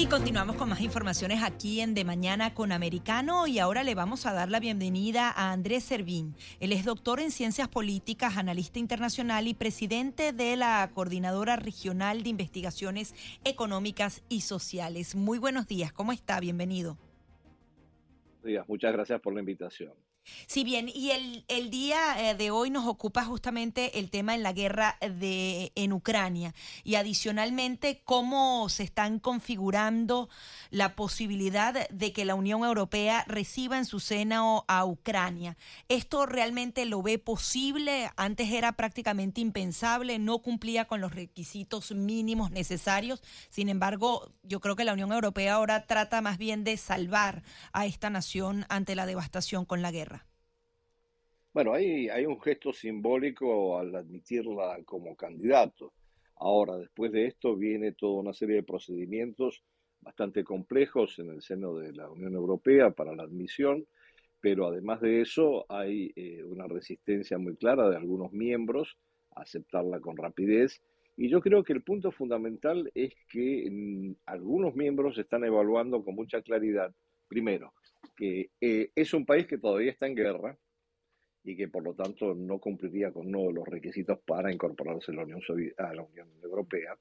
Y continuamos con más informaciones aquí en De Mañana con Americano y ahora le vamos a dar la bienvenida a Andrés Servín. Él es doctor en ciencias políticas, analista internacional y presidente de la Coordinadora Regional de Investigaciones Económicas y Sociales. Muy buenos días, ¿cómo está? Bienvenido. Días, muchas gracias por la invitación. Sí, bien, y el, el día eh, de hoy nos ocupa justamente el tema en la guerra de, en Ucrania y adicionalmente cómo se están configurando la posibilidad de que la Unión Europea reciba en su seno a Ucrania. ¿Esto realmente lo ve posible? Antes era prácticamente impensable, no cumplía con los requisitos mínimos necesarios. Sin embargo, yo creo que la Unión Europea ahora trata más bien de salvar a esta nación ante la devastación con la guerra. Bueno, hay, un gesto simbólico al admitirla como candidato. Ahora, después de esto, viene toda una serie de procedimientos bastante complejos en el seno de la Unión Europea para la admisión, pero además de eso hay eh, una resistencia muy clara de algunos miembros a aceptarla con rapidez. Y yo creo que el punto fundamental es que mm, algunos miembros están evaluando con mucha claridad, primero, que eh, es un país que todavía está en guerra, y que por lo tanto no cumpliría con uno de los requisitos para incorporarse a la Unión, a la Unión Europea.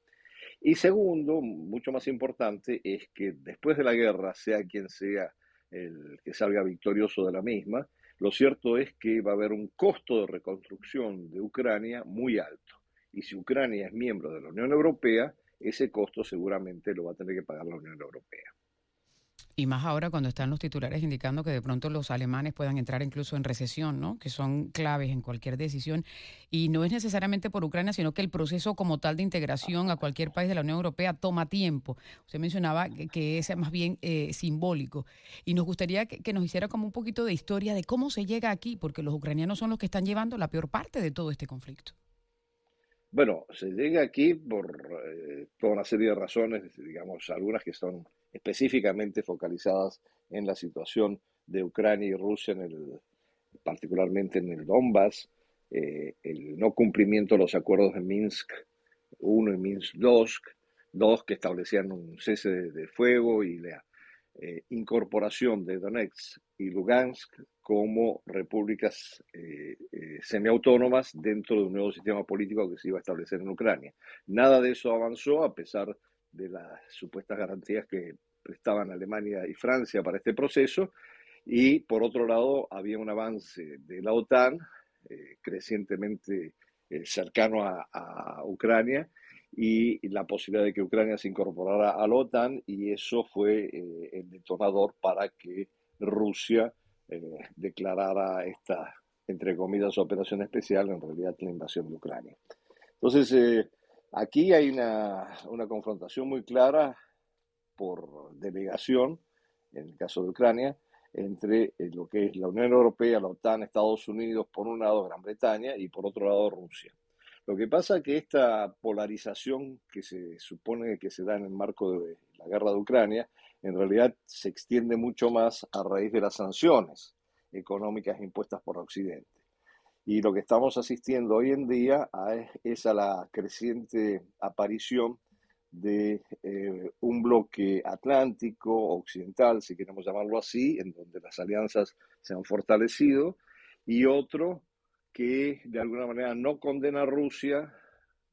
Y segundo, mucho más importante, es que después de la guerra, sea quien sea el que salga victorioso de la misma, lo cierto es que va a haber un costo de reconstrucción de Ucrania muy alto. Y si Ucrania es miembro de la Unión Europea, ese costo seguramente lo va a tener que pagar la Unión Europea. Y más ahora cuando están los titulares indicando que de pronto los alemanes puedan entrar incluso en recesión, ¿no? que son claves en cualquier decisión. Y no es necesariamente por Ucrania, sino que el proceso como tal de integración a cualquier país de la Unión Europea toma tiempo. Usted mencionaba que, es más bien eh, simbólico. Y nos gustaría que, que, nos hiciera como un poquito de historia de cómo se llega aquí, porque los ucranianos son los que están llevando la peor parte de todo este conflicto. Bueno, se llega aquí por eh, toda una serie de razones, digamos, algunas que son específicamente focalizadas en la situación de Ucrania y Rusia, en el, particularmente en el Donbass, eh, el no cumplimiento de los acuerdos de Minsk 1 y Minsk 2, dos que establecían un cese de, fuego y la eh, incorporación de Donetsk y Lugansk como repúblicas eh, eh, semiautónomas dentro de un nuevo sistema político que se iba a establecer en Ucrania. Nada de eso avanzó a pesar de las supuestas garantías que prestaban Alemania y Francia para este proceso. Y por otro lado, había un avance de la OTAN eh, crecientemente cercano a, Ucrania y la posibilidad de que Ucrania se incorporara a la OTAN y eso fue el detonador para que Rusia eh, declarara esta, entre comillas, operación especial, en realidad la invasión de Ucrania. Entonces, eh, aquí hay una, una, confrontación muy clara por delegación, en el caso de Ucrania, entre eh, lo que es la Unión Europea, la OTAN, Estados Unidos, por un lado Gran Bretaña y por otro lado Rusia. Lo que pasa es que esta polarización que se supone que se da en el marco de la guerra de Ucrania en realidad se extiende mucho más a raíz de las sanciones económicas impuestas por Occidente. Y lo que estamos asistiendo hoy en día es a la creciente aparición de eh, un bloque atlántico, occidental, si queremos llamarlo así, en donde las alianzas se han fortalecido, y otro que de alguna manera no condena a Rusia,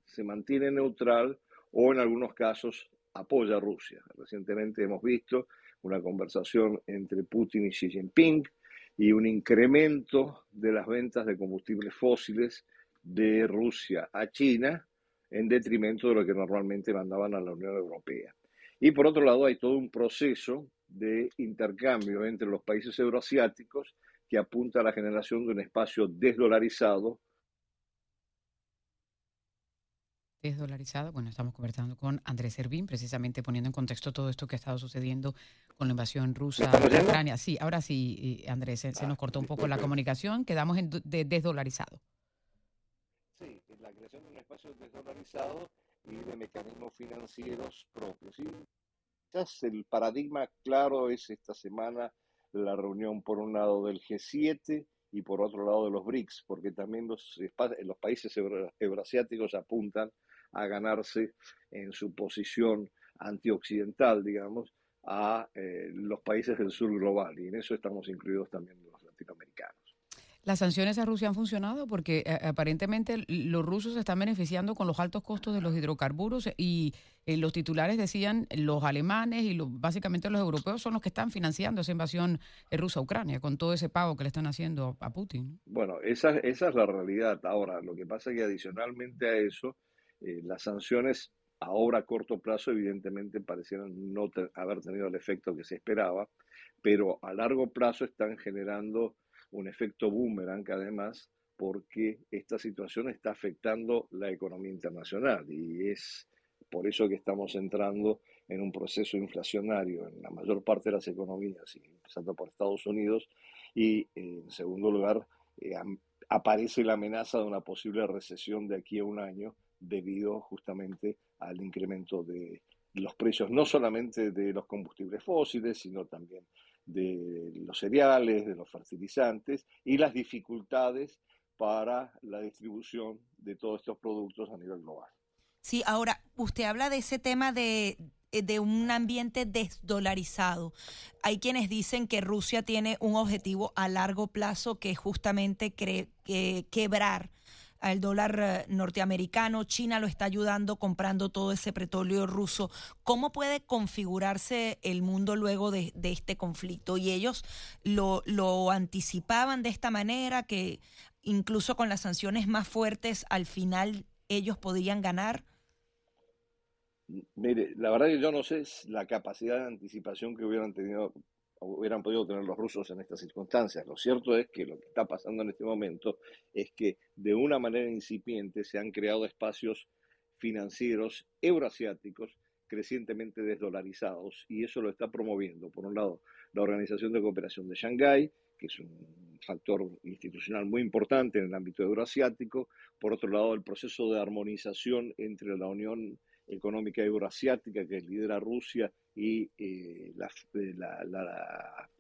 se mantiene neutral o en algunos casos apoya a Rusia. Recientemente hemos visto una conversación entre Putin y Xi Jinping y un incremento de las ventas de combustibles fósiles de Rusia a China en detrimento de lo que normalmente mandaban a la Unión Europea. Y por otro lado hay todo un proceso de intercambio entre los países euroasiáticos que apunta a la generación de un espacio desdolarizado dolarizado. Bueno, estamos conversando con Andrés Servín, precisamente poniendo en contexto todo esto que ha estado sucediendo con la invasión rusa de Ucrania. Sí, ahora sí, Andrés, se, nos cortó un poco la comunicación, quedamos en de desdolarizado. Sí, la creación de un espacio desdolarizado y de mecanismos financieros propios. quizás el paradigma claro es esta semana la reunión por un lado del G7 y por otro lado de los BRICS, porque también los, los países euroasiáticos apuntan a ganarse en su posición antioccidental, digamos, a eh, los países del sur global, y en eso estamos incluidos también los latinoamericanos. ¿Las sanciones a Rusia han funcionado? Porque eh, aparentemente los rusos se están beneficiando con los altos costos de los hidrocarburos y eh, los titulares decían los alemanes y básicamente los europeos son los que están financiando esa invasión rusa a Ucrania con todo ese pago que le están haciendo a Putin. Bueno, esa, esa es la realidad. Ahora, lo que pasa es que adicionalmente a eso, las sanciones ahora a corto plazo evidentemente parecieran no haber tenido el efecto que se esperaba, pero a largo plazo están generando un efecto boomerang además porque esta situación está afectando la economía internacional y es por eso que estamos entrando en un proceso inflacionario en la mayor parte de las economías, empezando por Estados Unidos, y en segundo lugar eh, aparece la amenaza de una posible recesión de aquí a un año debido justamente al incremento de los precios, no solamente de los combustibles fósiles, sino también de los cereales, de los fertilizantes y las dificultades para la distribución de todos estos productos a nivel global. Sí, ahora usted habla de ese tema de, de un ambiente desdolarizado. Hay quienes dicen que Rusia tiene un objetivo a largo plazo que es justamente que, quebrar al dólar eh, norteamericano, China lo está ayudando comprando todo ese petróleo ruso. ¿Cómo puede configurarse el mundo luego de, este conflicto? Y ellos lo, lo anticipaban de esta manera, que incluso con las sanciones más fuertes, al final ellos podrían ganar. Mire, la verdad que yo no sé la capacidad de anticipación que hubieran tenido hubieran podido tener los rusos en estas circunstancias. Lo cierto es que lo que está pasando en este momento es que de una manera incipiente se han creado espacios financieros euroasiáticos crecientemente desdolarizados y eso lo está promoviendo, por un lado, la Organización de Cooperación de Shanghái, que es un factor institucional muy importante en el ámbito euroasiático, por otro lado, el proceso de armonización entre la Unión Económica Euroasiática que lidera Rusia y eh, eh, la,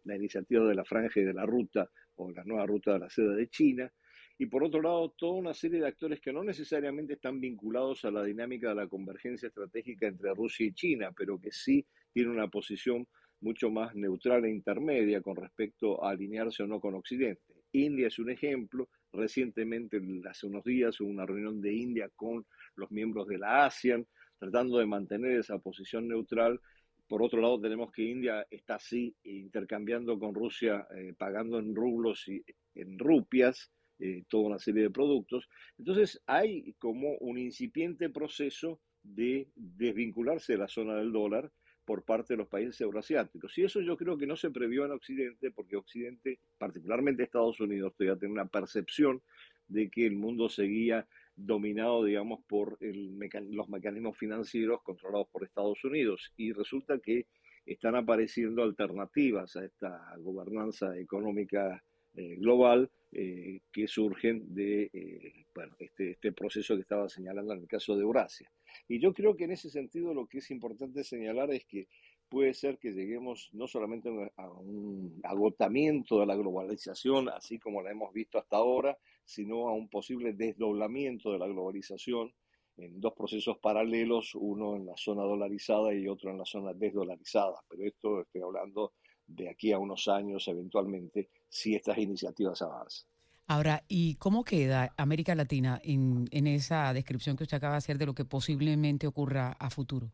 la, iniciativa de la franja y de la ruta o la nueva ruta de la seda de China. Y por otro lado, toda una serie de actores que no necesariamente están vinculados a la dinámica de la convergencia estratégica entre Rusia y China, pero que sí tienen una posición mucho más neutral e intermedia con respecto a alinearse o no con Occidente. India es un ejemplo. Recientemente, hace unos días, hubo una reunión de India con los miembros de la ASEAN, tratando de mantener esa posición neutral por otro lado, tenemos que India está así intercambiando con Rusia, eh, pagando en rublos y en rupias eh, toda una serie de productos. Entonces, hay como un incipiente proceso de desvincularse de la zona del dólar por parte de los países euroasiáticos. Y eso yo creo que no se previó en Occidente, porque Occidente, particularmente Estados Unidos, todavía tiene una percepción de que el mundo seguía dominado, digamos, por los mecanismos financieros controlados por Estados Unidos. Y resulta que están apareciendo alternativas a esta gobernanza económica eh, global eh, que surgen de eh, bueno, este, este proceso que estaba señalando en el caso de Eurasia. Y yo creo que en ese sentido lo que es importante señalar es que puede ser que lleguemos no solamente a un agotamiento de la globalización, así como la hemos visto hasta ahora, sino a un posible desdoblamiento de la globalización en dos procesos paralelos, uno en la zona dolarizada y otro en la zona desdolarizada. Pero esto estoy hablando de aquí a unos años eventualmente, si estas iniciativas avanzan. Ahora, ¿y cómo queda América Latina en, en esa descripción que usted acaba de hacer de lo que posiblemente ocurra a futuro?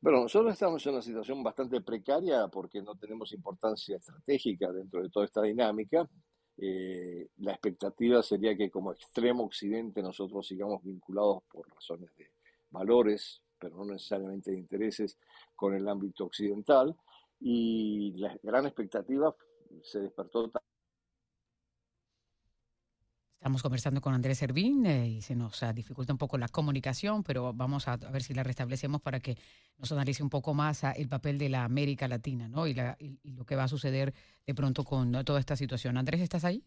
Bueno, nosotros estamos en una situación bastante precaria porque no tenemos importancia estratégica dentro de toda esta dinámica. Eh, la expectativa sería que como extremo occidente nosotros sigamos vinculados por razones de valores, pero no necesariamente de intereses, con el ámbito occidental. Y la gran expectativa se despertó Estamos conversando con Andrés Servín eh, y se nos dificulta un poco la comunicación, pero vamos a, ver si la restablecemos para que nos analice un poco más ah, el papel de la América Latina ¿no? y, la, y, lo que va a suceder de pronto con toda esta situación. Andrés, ¿estás ahí?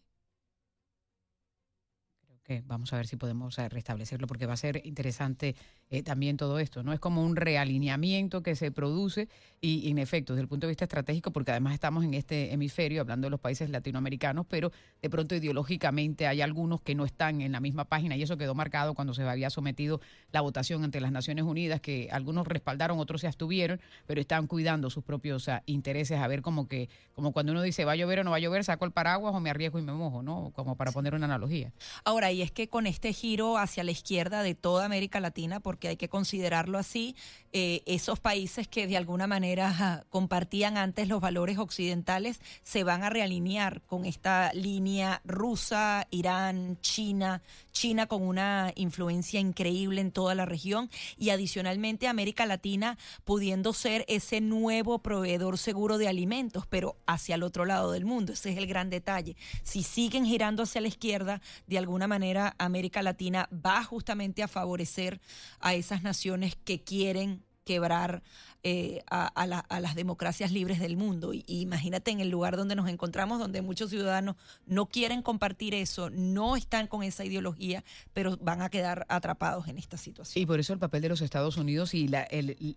Que vamos a ver si podemos restablecerlo, porque va a ser interesante eh, también todo esto, ¿no? Es como un realineamiento que se produce y, en efecto, desde el punto de vista estratégico, porque además estamos en este hemisferio, hablando de los países latinoamericanos, pero de pronto ideológicamente hay algunos que no están en la misma página y eso quedó marcado cuando se había sometido la votación ante las Naciones Unidas, que algunos respaldaron, otros se abstuvieron, pero están cuidando sus propios intereses, a ver como que, como cuando uno dice, va a llover o no va a llover, saco el paraguas o me arriesgo y me mojo, ¿no? Como para poner una analogía. Ahora, y es que con este giro hacia la izquierda de toda América Latina, porque hay que considerarlo así, eh, esos países que de alguna manera compartían antes los valores occidentales se van a realinear con esta línea rusa, Irán, China, China con una influencia increíble en toda la región y adicionalmente América Latina pudiendo ser ese nuevo proveedor seguro de alimentos, pero hacia el otro lado del mundo. Ese es el gran detalle. Si siguen girando hacia la izquierda, de alguna manera América Latina va justamente a favorecer a esas naciones que quieren quebrar eh, a, las democracias libres del mundo. Y, imagínate en el lugar donde nos encontramos, donde muchos ciudadanos no quieren compartir eso, no están con esa ideología, pero van a quedar atrapados en esta situación. Y por eso el papel de los Estados Unidos y la,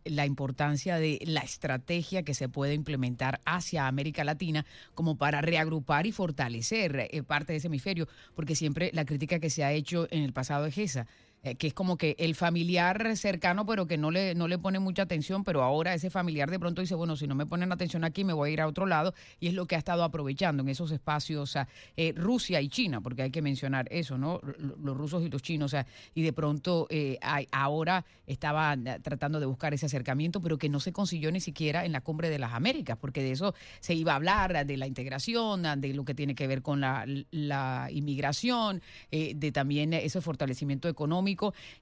la importancia de la estrategia que se puede implementar hacia América Latina como para reagrupar y fortalecer eh, parte de ese hemisferio, porque siempre la crítica que se ha hecho en el pasado es esa eh, que es como que el familiar cercano, pero que no le, no le pone mucha atención, pero ahora ese familiar de pronto dice, bueno, si no me ponen atención aquí, me voy a ir a otro lado, y es lo que ha estado aprovechando en esos espacios eh, Rusia y China, porque hay que mencionar eso, ¿no? Los rusos y los chinos, y de pronto eh, ahora estaban tratando de buscar ese acercamiento, pero que no se consiguió ni siquiera en la cumbre de las Américas, porque de eso se iba a hablar, de la integración, de lo que tiene que ver con la, la inmigración, de también ese fortalecimiento económico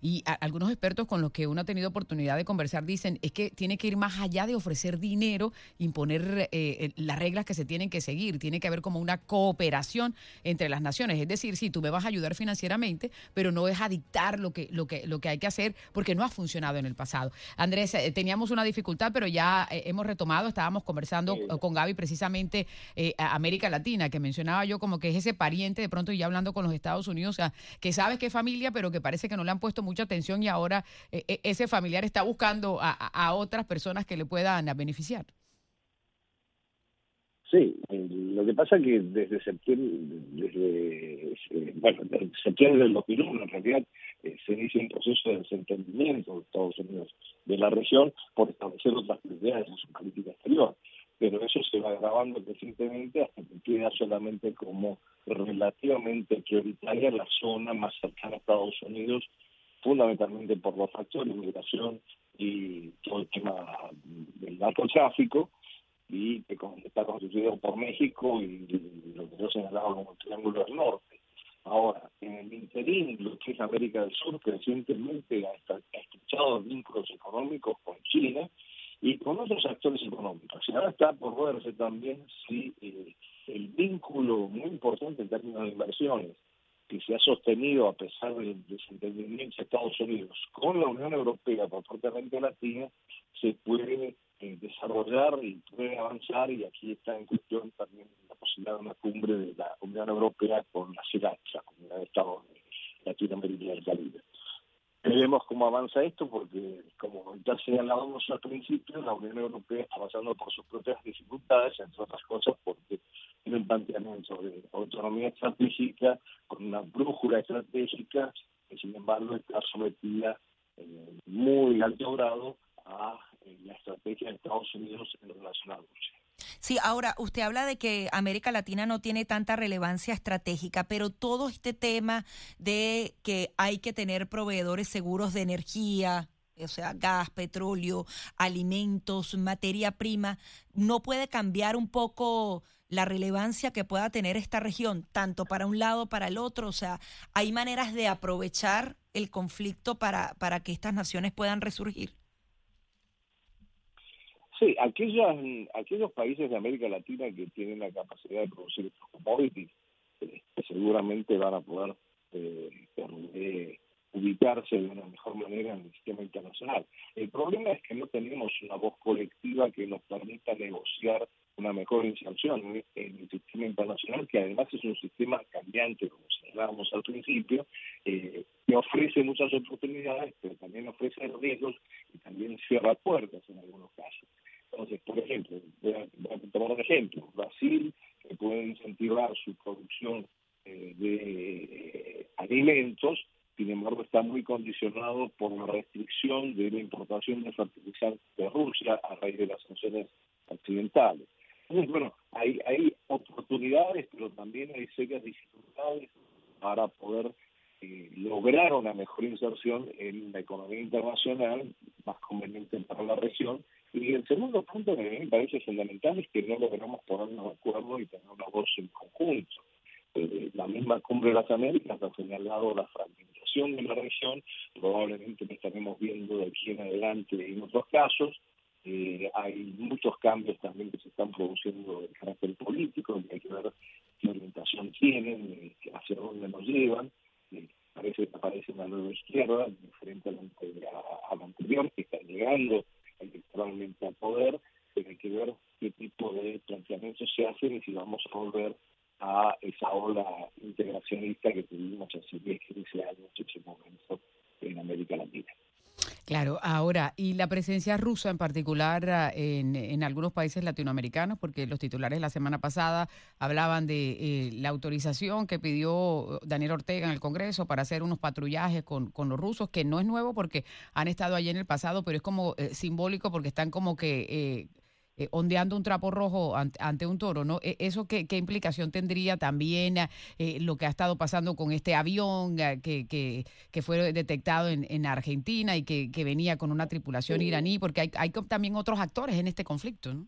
y algunos expertos con los que uno ha tenido oportunidad de conversar dicen es que tiene que ir más allá de ofrecer dinero, imponer eh, las reglas que se tienen que seguir, tiene que haber como una cooperación entre las naciones, es decir, si tú me vas a ayudar financieramente, pero no es a dictar lo que, lo que, lo que hay que hacer porque no ha funcionado en el pasado. Andrés, eh, teníamos una dificultad, pero ya eh, hemos retomado, estábamos conversando con Gaby precisamente América Latina, que mencionaba yo como que es ese pariente de pronto y ya hablando con los Estados Unidos, o sea, que sabes que es familia, pero que parece que no le han puesto mucha atención y ahora eh, eh, ese familiar está buscando a, otras personas que le puedan beneficiar. Sí, lo que pasa es que desde septiembre, desde, eh, bueno, desde septiembre del 2001 en realidad se inicia un proceso de desentendimiento de Estados Unidos de la región por establecer otras prioridades en su política exterior pero eso se va agravando recientemente hasta que queda solamente como relativamente prioritaria la zona más cercana a Estados Unidos, fundamentalmente por los factores, migración y todo el tema del narcotráfico, y que está constituido por México y lo que yo señalaba como el Triángulo del Norte. Ahora, en el interín, lo que es América del Sur, recientemente ha estrechado vínculos económicos con China, y con otros actores económicos. Y ahora está por verse también si eh, el vínculo muy importante en términos de inversiones que se ha sostenido a pesar del desentendimiento de Estados Unidos con la Unión Europea por parte de América Latina se puede eh, desarrollar y puede avanzar y aquí está en cuestión también la posibilidad de una cumbre de la Unión Europea con la CELAC, la Comunidad de Estados Latinoamérica y del Caribe. Veremos cómo avanza esto, porque como ya señalábamos al principio, la Unión Europea está pasando por sus propias dificultades, entre otras cosas porque tiene un planteamiento de autonomía estratégica, con una brújula estratégica, que sin embargo está sometida en muy alto grado a eh, la estrategia de Estados Unidos en relación a Rusia. Sí, ahora usted habla de que América Latina no tiene tanta relevancia estratégica, pero todo este tema de que hay que tener proveedores seguros de energía, o sea, gas, petróleo, alimentos, materia prima, no puede cambiar un poco la relevancia que pueda tener esta región, tanto para un lado, para el otro. O sea, hay maneras de aprovechar el conflicto para, para que estas naciones puedan resurgir. Sí, aquellas, aquellos países de América Latina que tienen la capacidad de producir commodities eh, seguramente van a poder eh, ubicarse de una mejor manera en el sistema internacional. El problema es que no tenemos una voz colectiva que nos permita negociar una mejor inserción en el sistema internacional, que además es un sistema cambiante, como señalábamos al principio, eh, que ofrece muchas oportunidades, pero también ofrece riesgos y también cierra puertas en algunos casos. Entonces, por ejemplo, voy a, tomar un ejemplo, Brasil, que puede incentivar su producción eh, de alimentos, sin embargo está muy condicionado por la restricción de la importación de fertilizantes de Rusia a raíz de las sanciones occidentales. Entonces, bueno, hay, hay oportunidades, pero también hay serias dificultades para poder eh, lograr una mejor inserción en la economía internacional, más conveniente para la región. Y el segundo punto que me parece fundamental es que no logramos ponernos de acuerdo y tener una voz en conjunto. Eh, la misma Cumbre de las Américas ha señalado la fragmentación de la región, probablemente lo estaremos viendo de aquí en adelante en otros casos, eh, hay muchos cambios también que se están produciendo de carácter político, hay que ver qué orientación tienen, eh, hacia dónde nos llevan. Eh, parece que aparece una nueva izquierda, diferente a la, anterior, que está llegando electoralmente al poder, pero hay que ver qué tipo de planteamientos se hacen y si vamos a volver esa ola integracionista que tuvimos hace 10, 15 años en América Latina. Claro, ahora, y la presencia rusa en particular ah, en, en, algunos países latinoamericanos, porque los titulares la semana pasada hablaban de eh, la autorización que pidió Daniel Ortega en el Congreso para hacer unos patrullajes con, con los rusos, que no es nuevo porque han estado allí en el pasado, pero es como eh, simbólico porque están como que... Eh, eh, ondeando un trapo rojo ante, un toro, ¿no? E, ¿Eso qué, qué implicación tendría también eh, lo que ha estado pasando con este avión eh, que, que, que, fue detectado en, en Argentina y que, que, venía con una tripulación iraní? Porque hay, hay también otros actores en este conflicto, ¿no?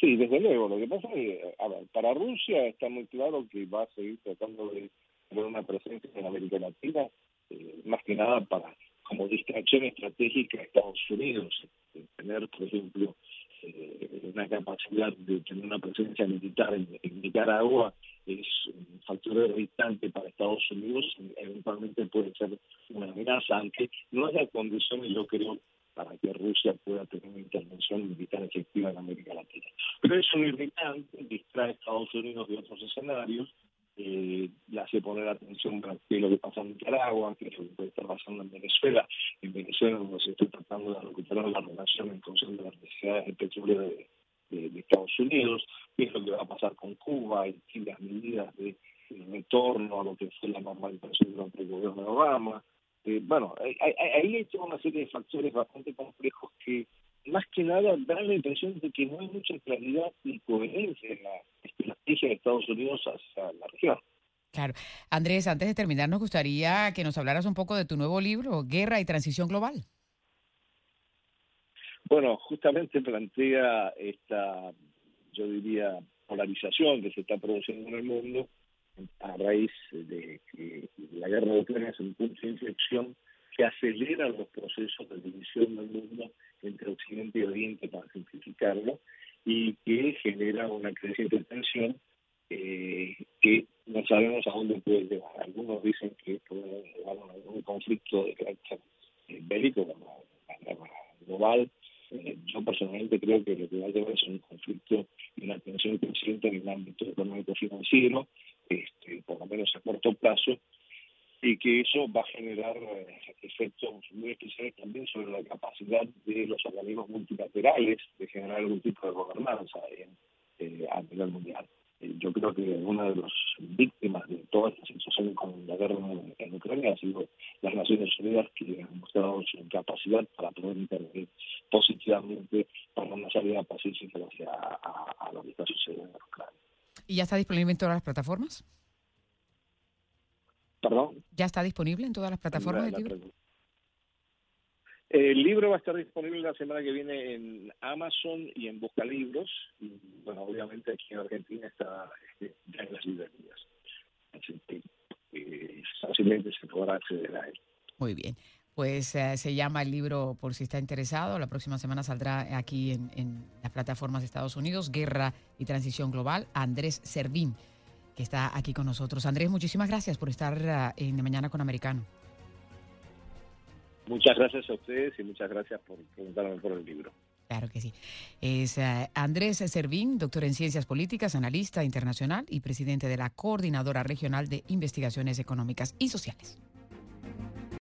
Sí, desde luego. Lo que pasa es que, a ver, para Rusia está muy claro que va a seguir tratando de tener una presencia en América Latina, más que nada para como distracción estratégica a Estados Unidos tener, por ejemplo, eh, una capacidad de tener una presencia militar en, Nicaragua es un factor irritante para Estados Unidos, eventualmente puede ser una amenaza, aunque no haya condiciones, yo creo, para que Rusia pueda tener una intervención militar efectiva en América Latina. Pero es un irritante, distrae a Estados Unidos de otros escenarios, eh, le hace poner atención a lo que pasa en Nicaragua, que es lo que puede estar pasando en Venezuela. En Venezuela donde se está tratando de recuperar la relación en función de las necesidades de petróleo de, Estados Unidos, qué es lo que va a pasar con Cuba y, las medidas de, retorno a lo que fue la normalización durante el gobierno de Obama. Eh, bueno, ahí hay toda una serie de factores bastante complejos que más que nada dan la impresión de que no hay mucha claridad y coherencia en la estrategia de Estados Unidos hacia la región. Claro. Andrés, antes de terminar, nos gustaría que nos hablaras un poco de tu nuevo libro, Guerra y Transición Global. Bueno, justamente plantea esta, yo diría, polarización que se está produciendo en el mundo a raíz de que la guerra de Ucrania es un punto de inflexión que acelera los procesos de división del mundo entre Occidente y Oriente, para simplificarlo, y que genera una creciente tensión eh, que no sabemos a dónde puede llevar. Algunos dicen que puede llevar a un conflicto de carácter eh, bélico, global. Eh, yo personalmente creo que lo que va a llevar es un conflicto y una tensión creciente en el ámbito económico financiero, este, por lo menos a corto plazo, y que eso va a generar efectos muy especiales también sobre la capacidad de los organismos multilaterales de generar algún tipo de gobernanza eh, a nivel mundial. Eh, yo creo que una de las víctimas de toda esta situación con la guerra en, Ucrania ha sido las Naciones Unidas que han mostrado su incapacidad para poder intervenir positivamente para una salida pacífica hacia a, lo que está sucediendo en Ucrania. ¿Y ya está disponible en todas las plataformas? ¿Ya está disponible en todas las plataformas del libro? El libro va a estar disponible la semana que viene en Amazon y en Buscalibros. Y bueno, obviamente aquí en Argentina está este, ya en las librerías. Así que eh, fácilmente se podrá acceder a él. Muy bien. Pues eh, se llama el libro por si está interesado. La próxima semana saldrá aquí en, en las plataformas de Estados Unidos, Guerra y Transición Global. Andrés Servín que está aquí con nosotros. Andrés, muchísimas gracias por estar ah, en Mañana con Americano. Muchas gracias a ustedes y muchas gracias por preguntarme por el libro. Claro que sí. Es eh, Andrés Servín, doctor en Ciencias Políticas, analista internacional y presidente de la Coordinadora Regional de Investigaciones Económicas y Sociales.